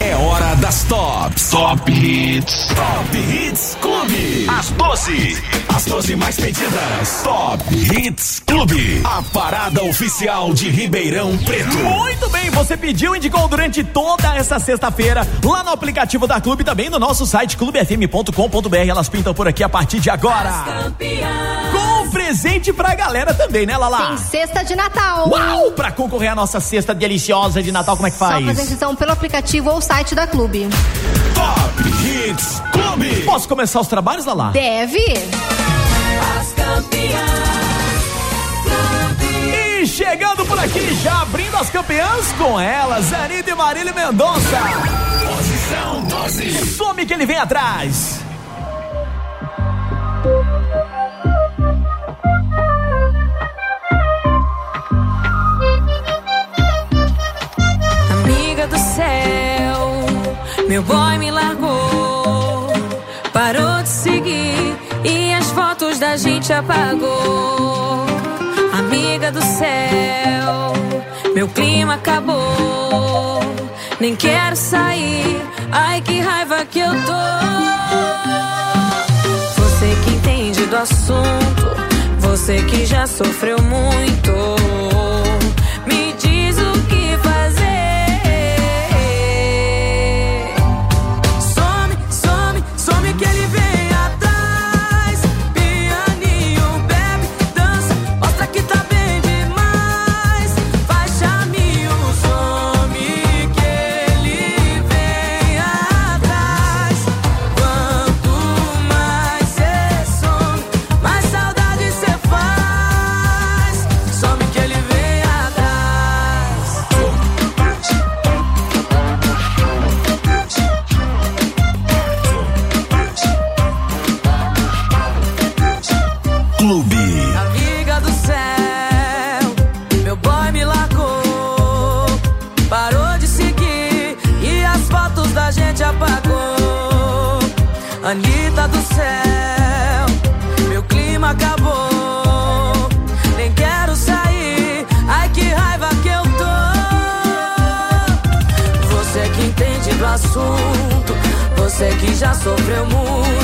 É hora das tops. Top Hits. Top Hits Clube. As 12. As 12 mais pedidas. Top Hits Clube. A parada oficial de Ribeirão Preto. Muito bem, você pediu e indicou durante toda essa sexta-feira lá no aplicativo da Clube também no nosso site clubefm.com.br. Elas pintam por aqui a partir de agora. Com presente pra galera também, né, Lala? Tem cesta de Natal. Uau! Pra concorrer à nossa cesta deliciosa de Natal, como é que faz? Só fazer inscrição pelo aplicativo ou site da Clube. Top Hits Clube. Posso começar os trabalhos, Lala? Deve. As campeãs. E chegando por aqui, já abrindo as campeãs com elas, Anitta e Marília Mendonça. Posição 12. Some que ele vem atrás. Amiga do céu, meu boy me largou. Gente apagou. Amiga do céu, meu clima acabou. Nem quero sair, ai que raiva que eu tô. Você que entende do assunto, você que já sofreu muito. Você que já sofreu muito.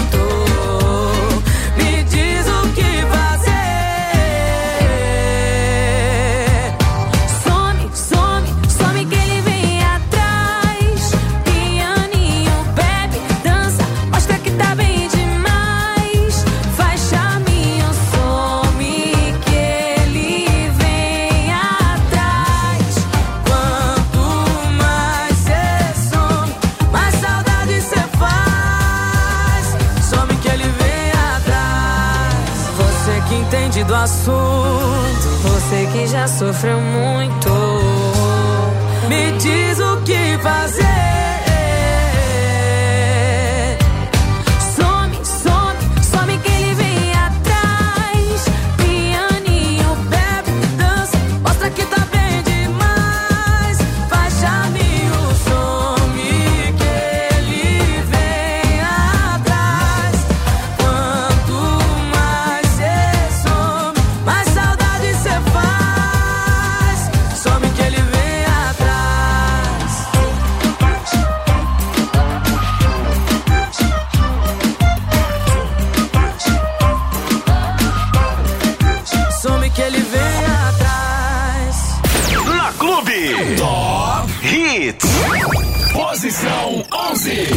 Posição 11.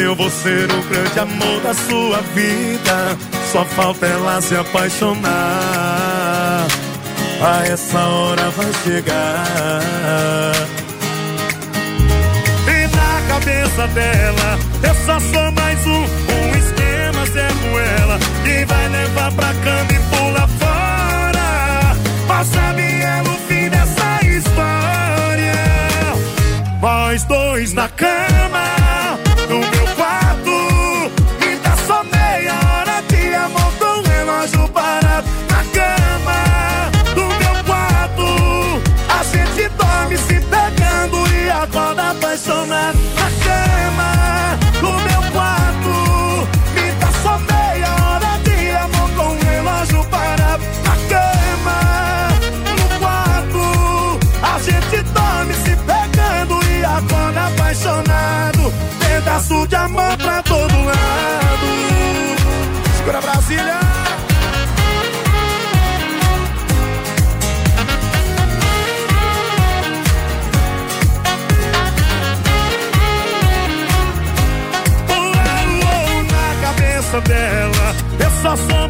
Eu vou ser o grande amor da sua vida. Só falta ela se apaixonar. A essa hora vai chegar. E na cabeça dela, eu só sou mais um. Um esquema certo ela. Que vai levar pra cama e pula fora. Mas sabe ela o fim dessa história. Nós dois na cama, acorda apaixonado na cama, do meu quarto. Me dá só meia hora de amor com relógio para A cama, no quarto. A gente dorme se pegando e acorda apaixonado. Pedaço de amor pra só sou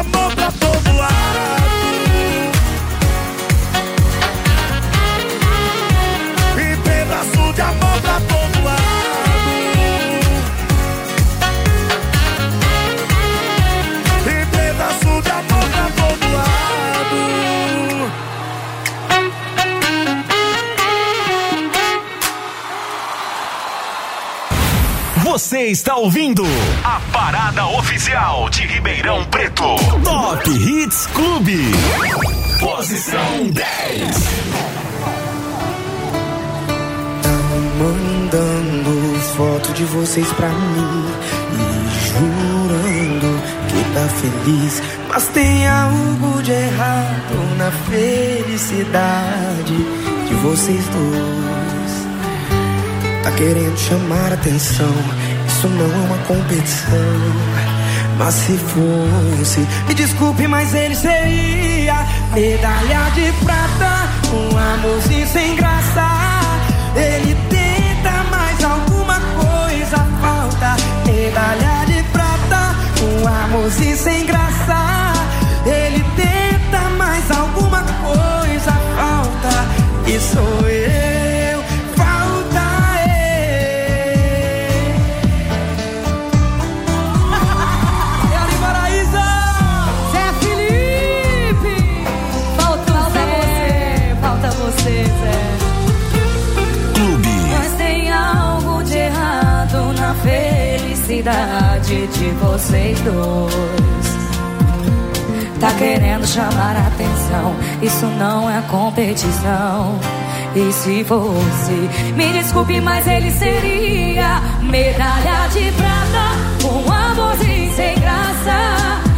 amor pra todo lado. Você está ouvindo a parada oficial de Ribeirão Preto. Top Hits Clube. Posição 10. mandando foto de vocês pra mim e jurando que tá feliz, mas tem algo de errado na felicidade de vocês dois. Tá querendo chamar atenção, isso não é uma competição. Mas se fosse, me desculpe, mas ele seria medalha de prata, um amorzinho sem graça. Ele tenta, mas alguma coisa falta. Medalha de prata, um amorzinho sem graça. Ele tenta, mas alguma coisa falta. E sou eu, felicidade de vocês dois. Tá querendo chamar a atenção, isso não é competição. E se fosse, me desculpe, mas ele seria medalha de prata, um amorzinho sem graça.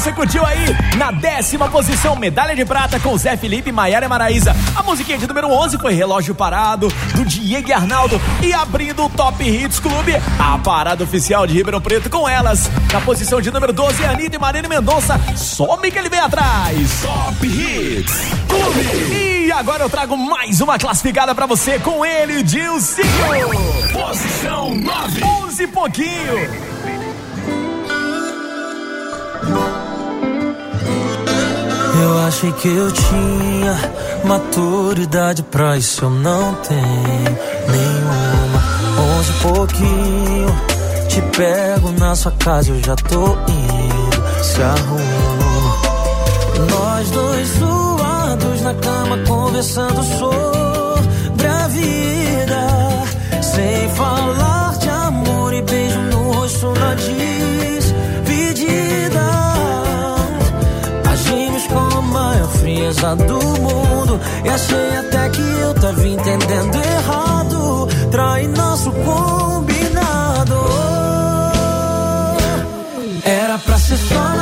Você curtiu aí na décima posição, medalha de prata com Zé Felipe, Maiara e Maraísa. A musiquinha de número 11 foi Relógio Parado, do Diego e Arnaldo. E abrindo o Top Hits Clube, a parada oficial de Ribeirão Preto com elas. Na posição de número 12, Anitta e Marina Mendonça, some que ele vem atrás. Top Hits Clube. E agora eu trago mais uma classificada pra você com ele, Dilcinho. Posição 9. 11 e pouquinho. Eu achei que eu tinha maturidade pra isso, eu não tenho nenhuma. Onze pouquinho, te pego na sua casa, eu já tô indo. se arruma. Nós dois suados na cama conversando sobre a vida, sem falar do mundo e achei até que eu tava entendendo errado. Trai nosso combinado. Era pra ser só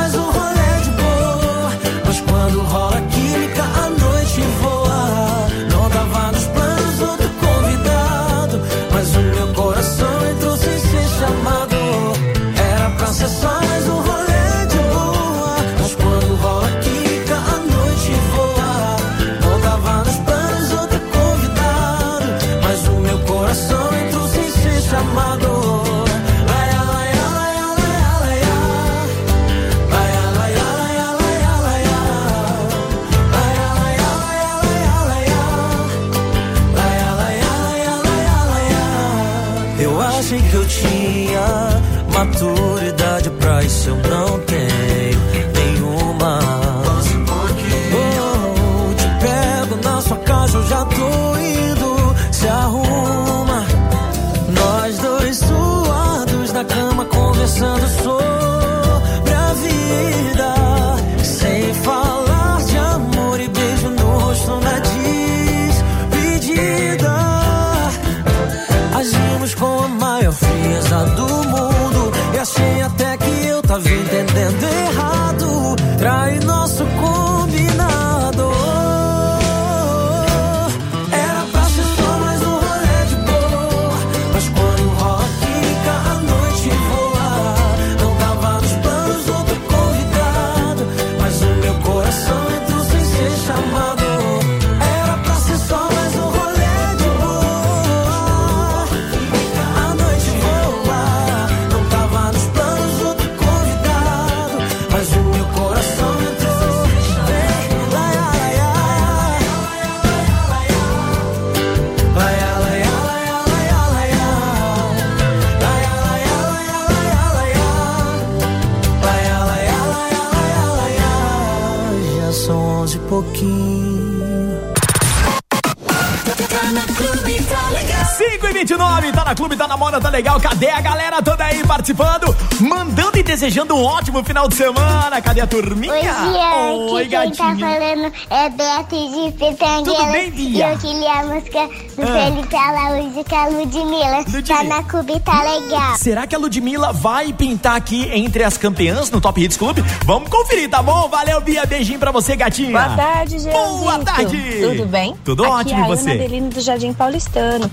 desejando um ótimo final de semana. Cadê a turminha? Oi, Bianca. Oi, Quem tá gatinha. falando é Beatriz de Pitangueiras. Tudo bem, E Bia? eu queria a música do Ah. Felipe Alaúde com a Ludmilla. Ludmilla. Tá na Clube, tá legal. Será que a Ludmilla vai pintar aqui entre as campeãs no Top Hits Clube? Vamos conferir, tá bom? Valeu, Bia. Beijinho pra você, gatinha. Boa tarde, Jeanzito. Boa tarde. Tudo bem? Tudo Aqui ótimo, é e a você? Ana Adelino do Jardim Paulistano.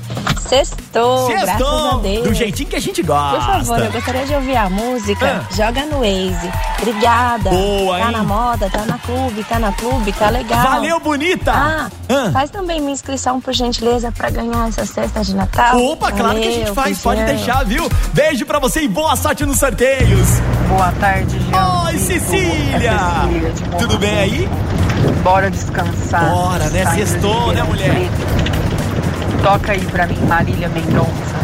Sextou, graças a Sextou, Deus. do jeitinho que a gente gosta. Por favor, eu gostaria de ouvir a música Ah. Joga no Waze. Obrigada. Boa, Tá hein? na moda, tá na clube, tá na clube, tá legal. Valeu, bonita. Ah, Ah. faz também minha inscrição, por gentileza, pra ganhar essa cesta de Natal. Opa, claro que a gente Valeu, faz, pode deixar, viu? Beijo pra você e boa sorte nos sorteios. Boa tarde, Jean. Oi, Cecília. É Cecília de Morro Tudo bem aí? Bora descansar. Bora, né? Sextou, né, mulher? Preto. Toca aí pra mim, Marília Mendonça.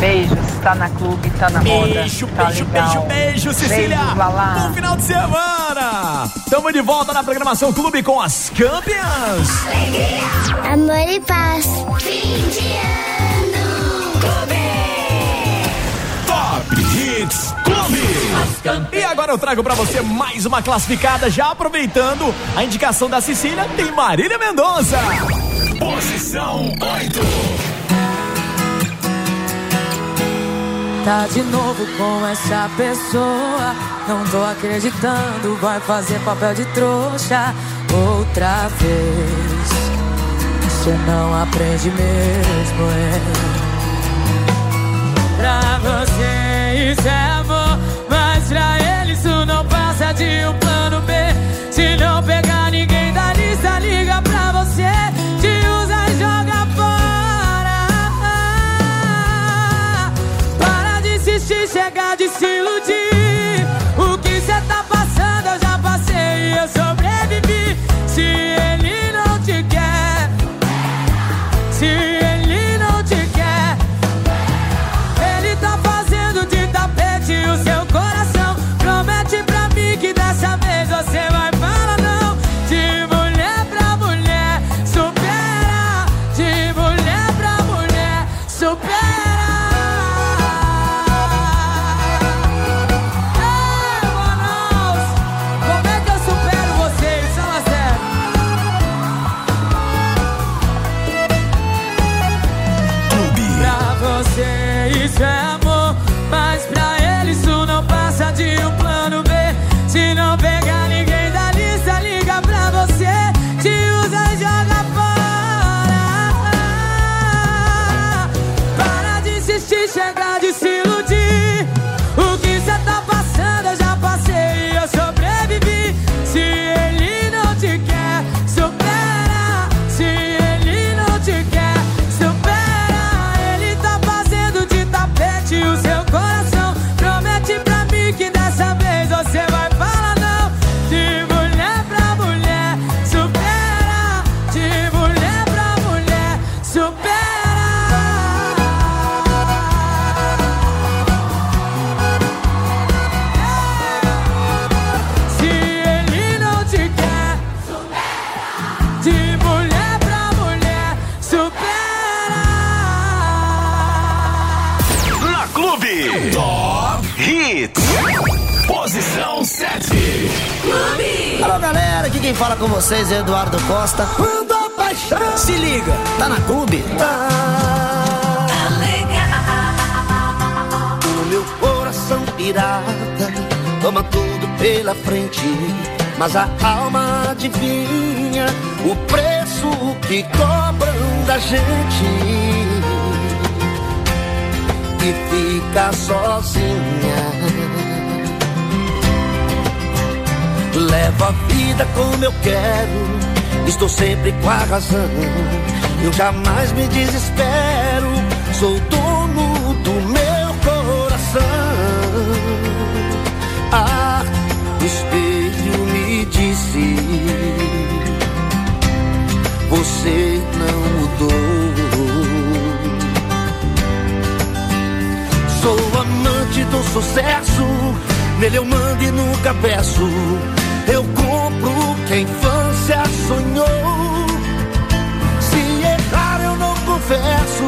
Beijos, tá na clube, tá na moda. Beijo, tá beijo, beijo, beijo, Cecília. Beijo, Lala. Bom final de semana. Tamo de volta na programação Clube com as campeãs. Amor e paz. Top Hits Clube. E agora eu trago pra você mais uma classificada, já aproveitando a indicação da Cecília, tem Marília Mendonça. Posição 8. Tá de novo com essa pessoa. Não tô acreditando, vai fazer papel de trouxa outra vez. Você não aprende mesmo, é. Pra você isso é amor, mas pra ele isso não passa de um plano B. Se não pegar ninguém da lista, liga pra se fala com vocês é Eduardo Costa. Quando a paixão se liga, tá na clube. O meu coração pirata toma tudo pela frente, mas a alma adivinha o preço que cobram da gente e fica sozinha. Levo a vida como eu quero, estou sempre com a razão. Eu jamais me desespero, sou dono do meu coração. Ah, o espelho me disse: Você não mudou. Sou amante do sucesso, nele eu mando e nunca peço. Eu compro que a infância sonhou. Se errar eu não confesso,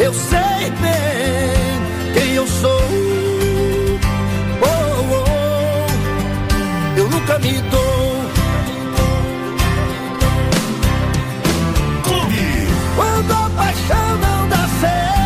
eu sei bem quem eu sou. Oh, oh, eu nunca me dou. Clube. Quando a paixão não dá certo,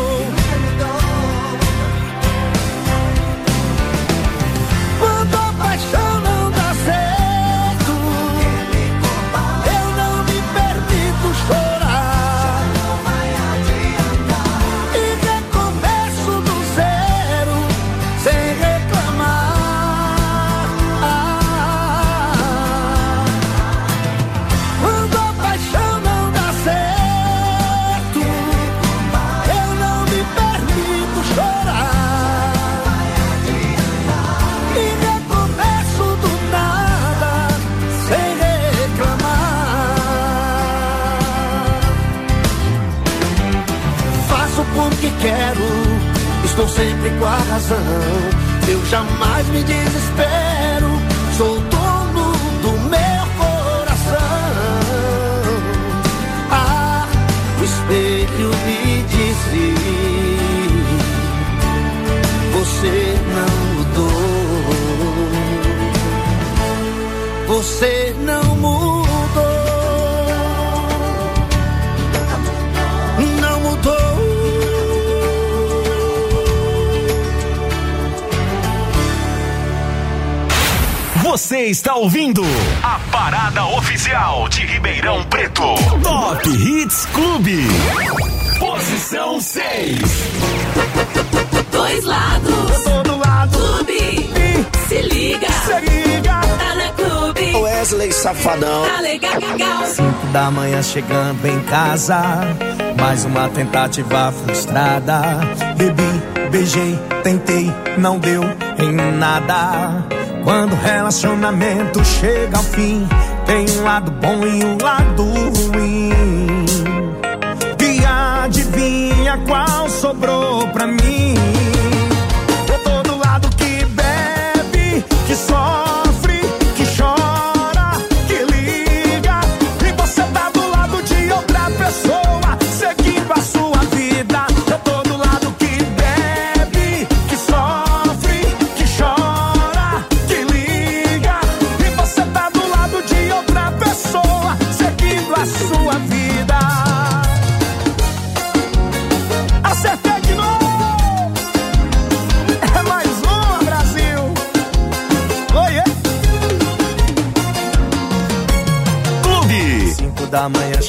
Ouvindo a parada oficial de Ribeirão Preto. Top Hits Clube. Posição 6. Dois lados. Todo lado. Clube. Se liga. Se liga. Tá na clube. Wesley Safadão. Tá legal. Cinco da manhã chegando em casa, mais uma tentativa frustrada. Bebi, beijei, tentei, não deu em nada. Quando o relacionamento chega ao fim, tem um lado bom e um lado ruim. E adivinha qual sobrou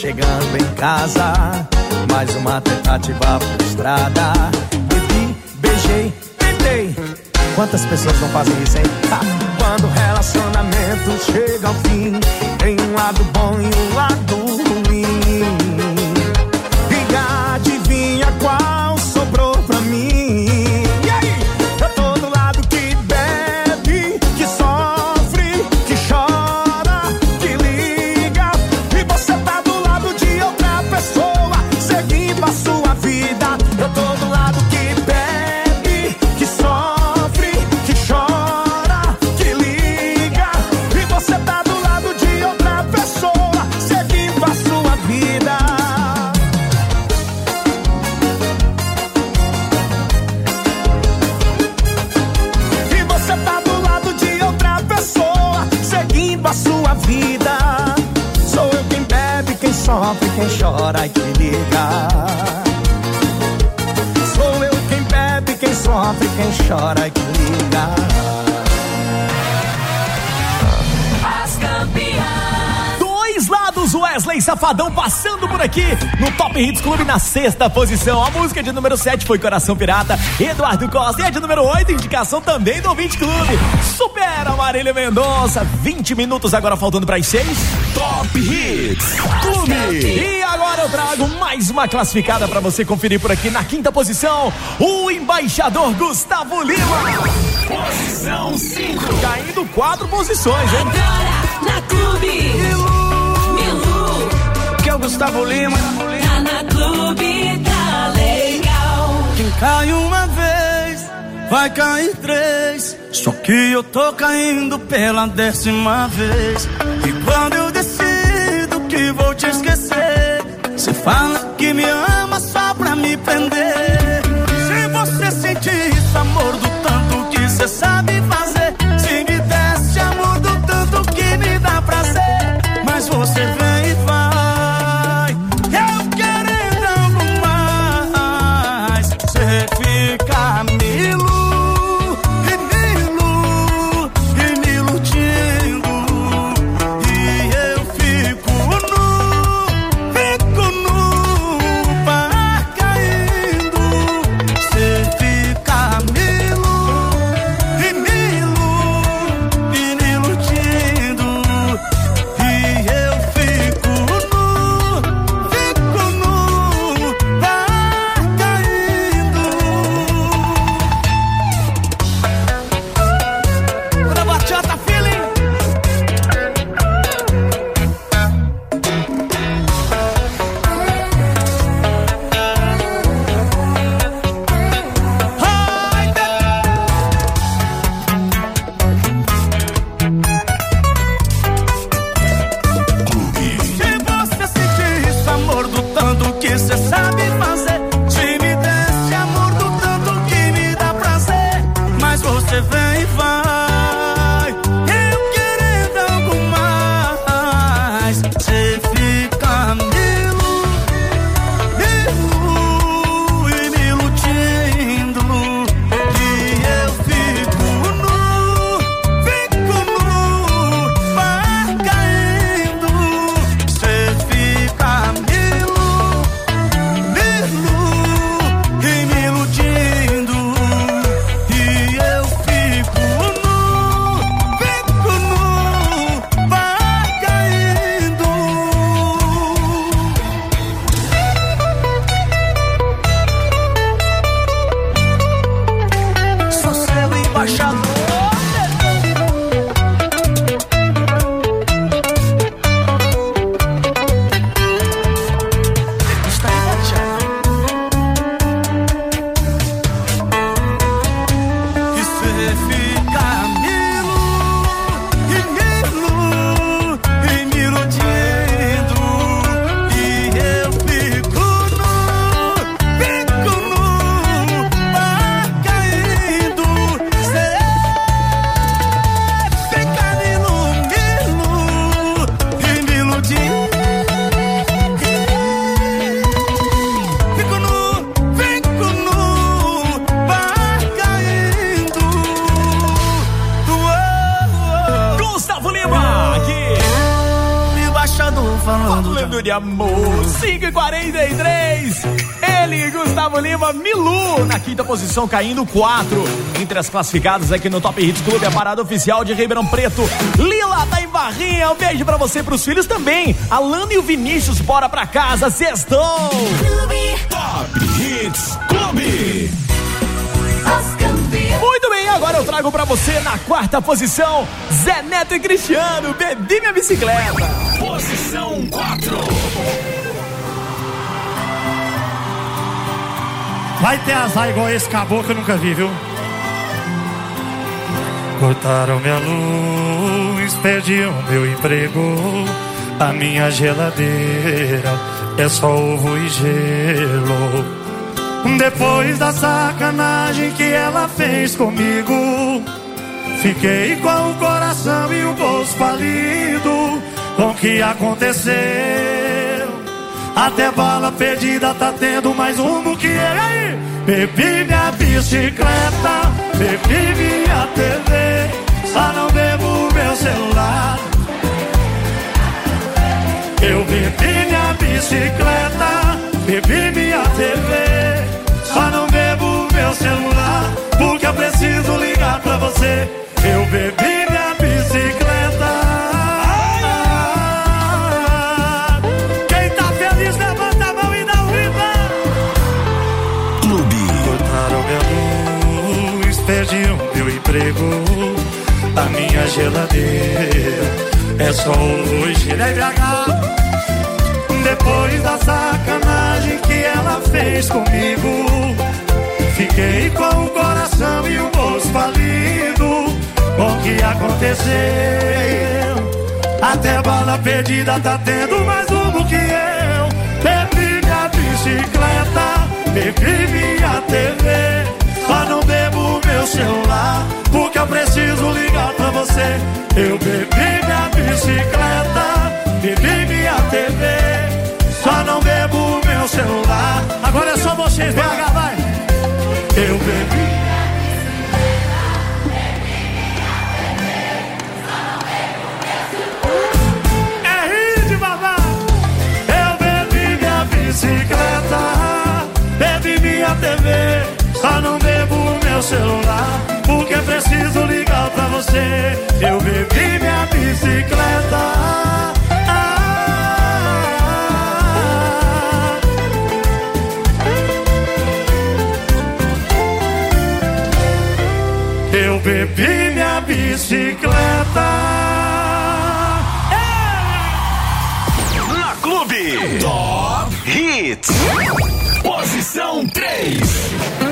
chegando em casa. Mais uma tentativa frustrada. Bebi, beijei, tentei. Quantas pessoas não fazem isso, hein? Tá. Quando o relacionamento chega ao fim. Hits Clube na sexta posição. A música de número 7 foi Coração Pirata, Eduardo Costa. E a de número 8, indicação também do Ouvinte Clube. Supera Marília Mendonça. 20 minutos agora faltando para as seis Top Hits Clube. E agora eu trago mais uma classificada para você conferir por aqui na quinta posição. O embaixador Gustavo Lima. Posição 5. Caindo tá quatro posições, hein? Agora na Clube. Milu. Que é o Gustavo Lima clube legal. Quem cai uma vez, vai cair três. Só que eu tô caindo pela décima vez. E quando eu decido que vou te esquecer, você fala que me ama só pra me prender. Posição, caindo 4. Entre as classificadas aqui no Top Hits Clube, a parada oficial de Ribeirão Preto. Lila tá em barrinha, um beijo pra você e pros filhos também. Alana e o Vinícius, bora pra casa, sextou. Top Hits Clube. Muito bem, agora eu trago pra você na quarta posição, Zé Neto e Cristiano, bebi minha bicicleta. Posição 4. Vai ter azar igual esse caboclo que eu nunca vi, viu? Cortaram minha luz, perdiam meu emprego. A minha geladeira é só ovo e gelo. Depois da sacanagem que ela fez comigo, fiquei com o coração e o bolso falido. Com o que aconteceu? Até bala perdida tá tendo mais rumo que ele aí. Bebi minha bicicleta, bebi minha TV, só não bebo meu celular. Eu bebi minha bicicleta, bebi minha TV, só não bebo meu celular, porque eu preciso ligar pra você. Eu bebi A minha geladeira é só um hoje BH. Depois da sacanagem que ela fez comigo, fiquei com o coração e o bolso falido. Com o que aconteceu? Até bala perdida tá tendo mais rumo que eu. Bebi minha bicicleta, bebi minha TV. Só não bebo meu celular, eu preciso ligar pra você. Eu bebi minha bicicleta, bebi minha TV. Só não bebo meu celular. Agora é só vocês, BH, vai. Eu bebi. Bicicleta, bebi minha TV. Só não celular, porque preciso ligar pra você. Eu bebi minha bicicleta. Eu bebi minha bicicleta. Na Clube. Top Hits. Posição 3.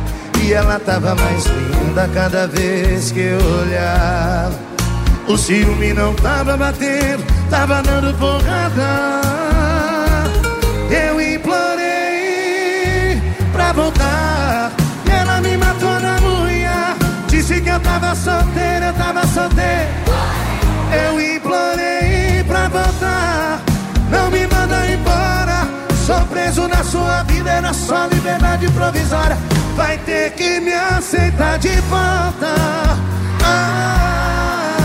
E ela tava mais linda cada vez que eu olhava. O ciúme não tava batendo, tava dando porrada. Eu implorei pra voltar. E ela me matou na unha. Disse que eu tava solteira, eu tava solteira. Eu implorei sua vida, era só liberdade provisória. Vai ter que me aceitar de volta. Ah,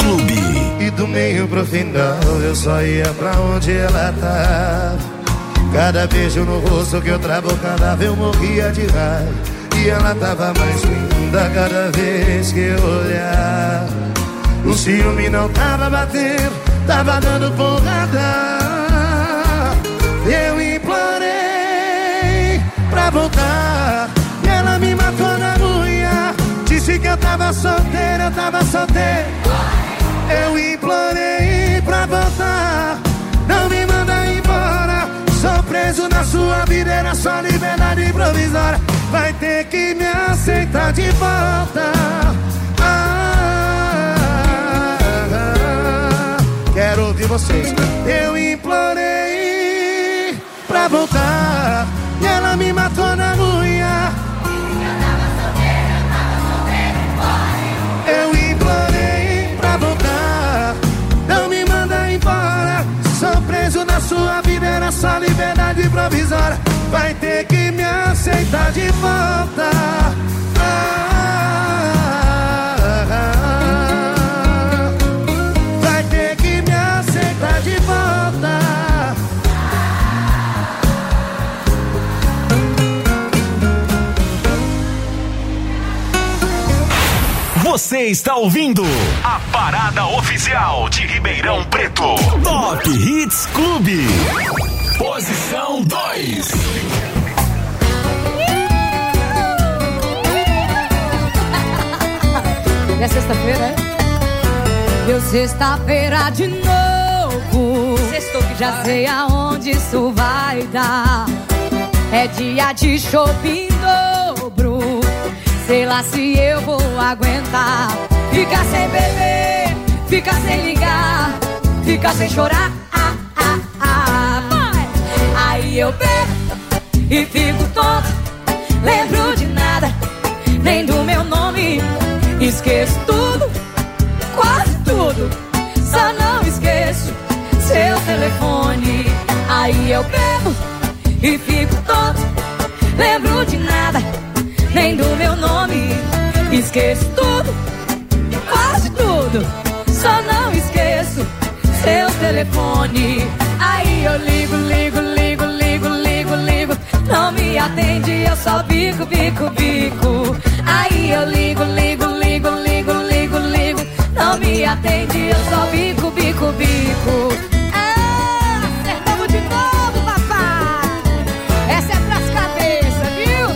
Clube. E do meio pro final eu só ia pra onde ela tava. Cada beijo no rosto que eu travo, cada vez eu morria de raiva. E ela tava mais linda cada vez que eu olhava. O ciúme não tava batendo, tava dando porrada. Eu implorei pra voltar. E ela me matou na unha. Disse que eu tava solteiro, eu tava solteiro. Eu implorei pra voltar. Preso na sua vida, era só liberdade provisória. Vai ter que me aceitar de volta. Ah, quero ouvir vocês. Eu implorei pra voltar. E ela me matou na unha. Eu implorei pra voltar. Não me manda embora. Sou preso na sua só liberdade provisória. Vai ter que me aceitar de volta. Vai ter que me aceitar de volta. Você está ouvindo a parada oficial de Ribeirão Preto. Top Hits Clube. Posição 2. É sexta-feira, é? Deu sexta-feira de novo. Sextou que Já sei aonde isso vai dar. É dia de shopping dobro. Sei lá se eu vou aguentar. Ficar sem beber, ficar sem ligar, ficar sem chorar. Eu bebo e fico tonto. Lembro de nada, nem do meu nome. Esqueço tudo, quase tudo. Só não esqueço seu telefone. Aí eu bebo e fico tonto. Lembro de nada, nem do meu nome. Esqueço tudo, quase tudo. Só não esqueço seu telefone. Aí eu ligo, ligo, atende, eu só bico, bico, bico. Aí eu ligo, ligo, ligo, ligo, ligo, ligo. Não me atende, eu só bico, bico, bico. Ah, acertamos de novo, papai. Essa é pras cabeças, viu?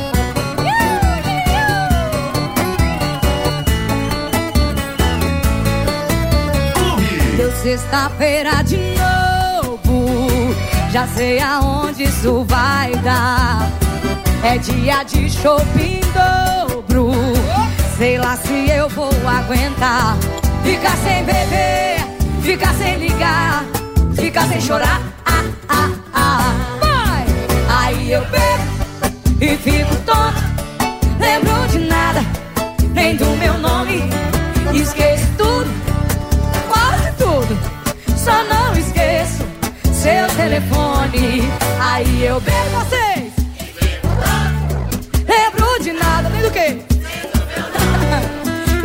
Deu sexta-feira de novo. Já sei aonde isso vai dar. É dia de shopping dobro. Sei lá se eu vou aguentar. Ficar sem beber, ficar sem ligar, ficar sem chorar. Ah, ah, ah. Vai! Aí eu bebo e fico tonto. Lembro de nada, nem do meu nome. Esqueço tudo, quase tudo. Só não esqueço seu telefone. Aí eu bebo vocês.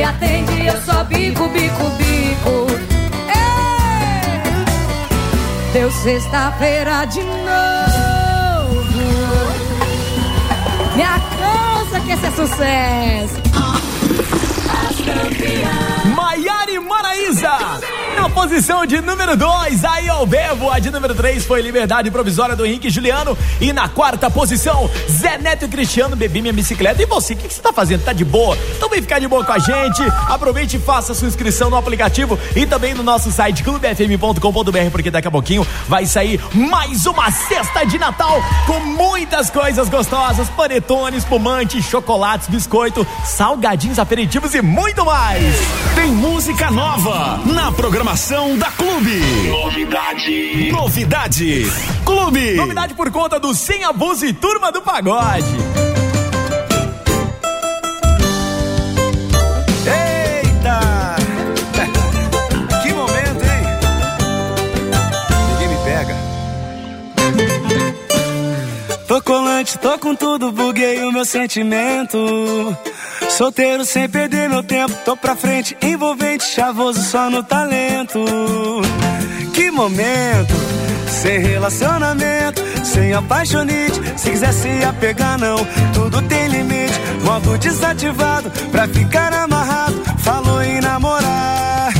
me atende, eu só bico, bico, bico. Ei! Deu sexta-feira de novo. Me alcança que esse é sucesso. Maiara e Maraísa. Na posição de número 2, aí ao Bebo. A de número 3 foi Liberdade Provisória do Henrique Juliano. E na quarta posição, Zé Neto e Cristiano, Bebi Minha Bicicleta. E você, o que, você tá fazendo? Tá de boa? Então vem ficar de boa com a gente. Aproveite e faça sua inscrição no aplicativo e também no nosso site clubefm.com.br, porque daqui a pouquinho vai sair mais uma cesta de Natal com muitas coisas gostosas: panetone, espumante, chocolates, biscoito, salgadinhos aperitivos e muito mais. Tem música nova na programação da Clube. Novidade. Novidade. Clube. Novidade por conta do Sem Abuso e Turma do Pagode. Pega. Tô com tudo, buguei o meu sentimento. Solteiro sem perder meu tempo, tô pra frente, envolvente, chavoso só no talento. Que momento, sem relacionamento, sem apaixonite. Se quiser se apegar, não, tudo tem limite. Modo desativado, pra ficar amarrado, falou em namorar.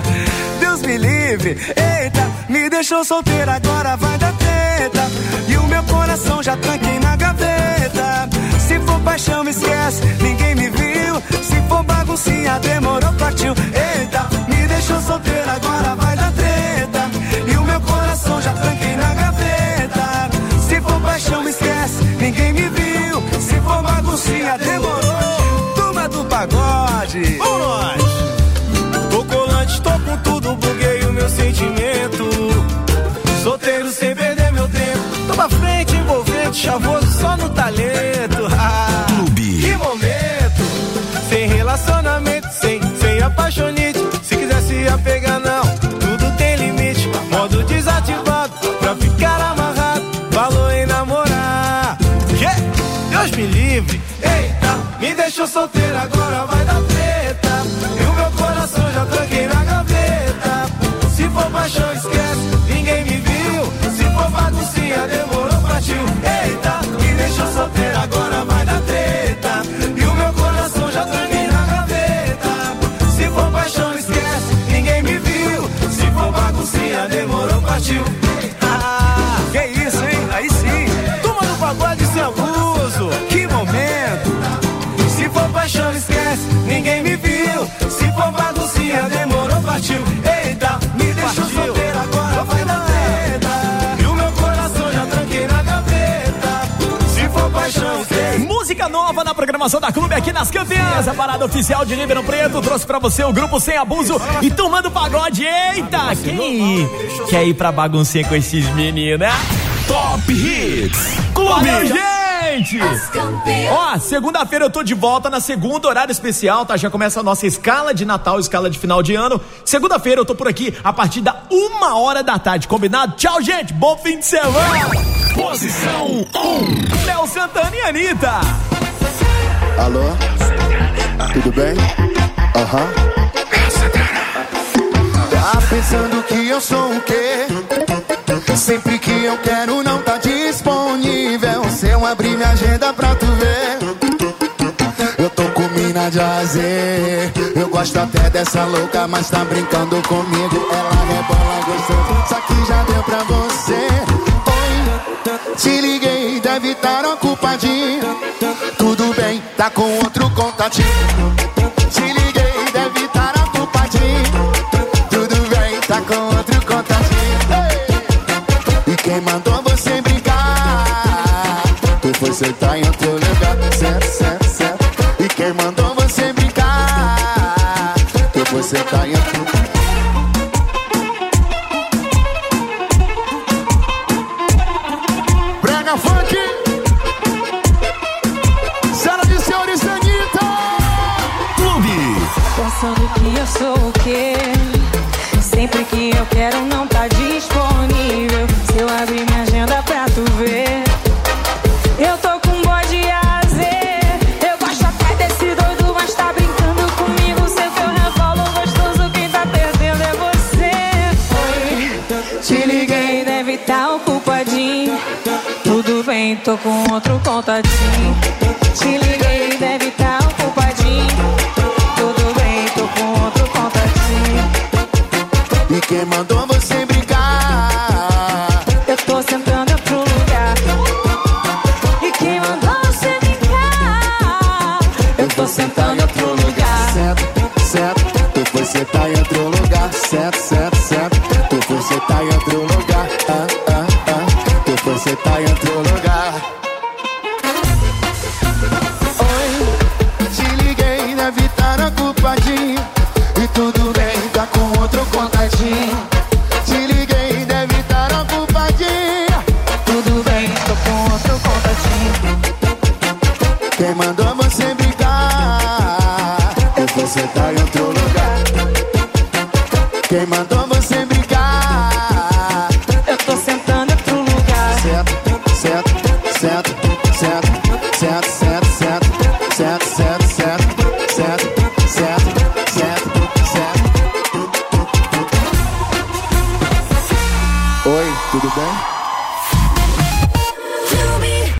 Deus me livre, eita, me deixou solteiro, agora vai dar treta. E o meu coração já tranquei na gaveta. Se for paixão, me esquece, ninguém me viu. Se for baguncinha, demorou, partiu. Eita, me deixou solteiro, agora vai dar treta. E o meu coração já tranquei na gaveta. Se for paixão, me esquece, ninguém me viu. Se for baguncinha, demorou. Turma do pagode, vamos nós. Tô colante, tô com tudo, envolvente, chavoso só no talento. Ah, Que momento, sem relacionamento, sem, sem apaixonite. Se quiser se apegar, não, tudo tem limite. Modo desativado, pra ficar amarrado. Falou em namorar. Yeah, Deus me livre, eita, me deixou solteiro, agora vai dar treta. E o meu coração já tranquei na gaveta. Se for paixão, esquece, deixou solteiro, agora nova na programação da Clube aqui nas campeãs. A parada oficial de Ribeirão Preto trouxe pra você o grupo Sem Abuso e Tomando Pagode. Eita, quem quer ir pra baguncinha com esses meninos, né? Top Hits Clube. Clube. gente! Ó, segunda-feira eu tô de volta na segunda horário especial, tá? Já começa a nossa escala de Natal, escala de final de ano. Segunda-feira eu tô por aqui a partir da uma hora da tarde, combinado? Tchau, gente! Bom fim de semana! Posição 1. Léo Santana e Anitta. Alô? Tudo bem? Aham. Tá pensando que eu sou o quê? Sempre que eu quero não tá disponível. Se eu abrir minha agenda pra tu ver. Eu tô com mina de azer. Eu gosto até dessa louca, mas tá brincando comigo. Ela rebola gostando, só que já deu pra você. Oi, te liguei, deve estar ocupadinho. Tá com outro contatinho. Te liguei, deve estar ocupadinho. Tudo bem, tá com outro contatinho. E quem mandou você brincar? Tu foi sentar em outro te liguei, deve tá ocupadinho. Tudo bem, tô com outro contatinho. Te liguei, deve tá ocupadinho. Tudo bem, tô com outro contatinho. E quem mandou você brincar?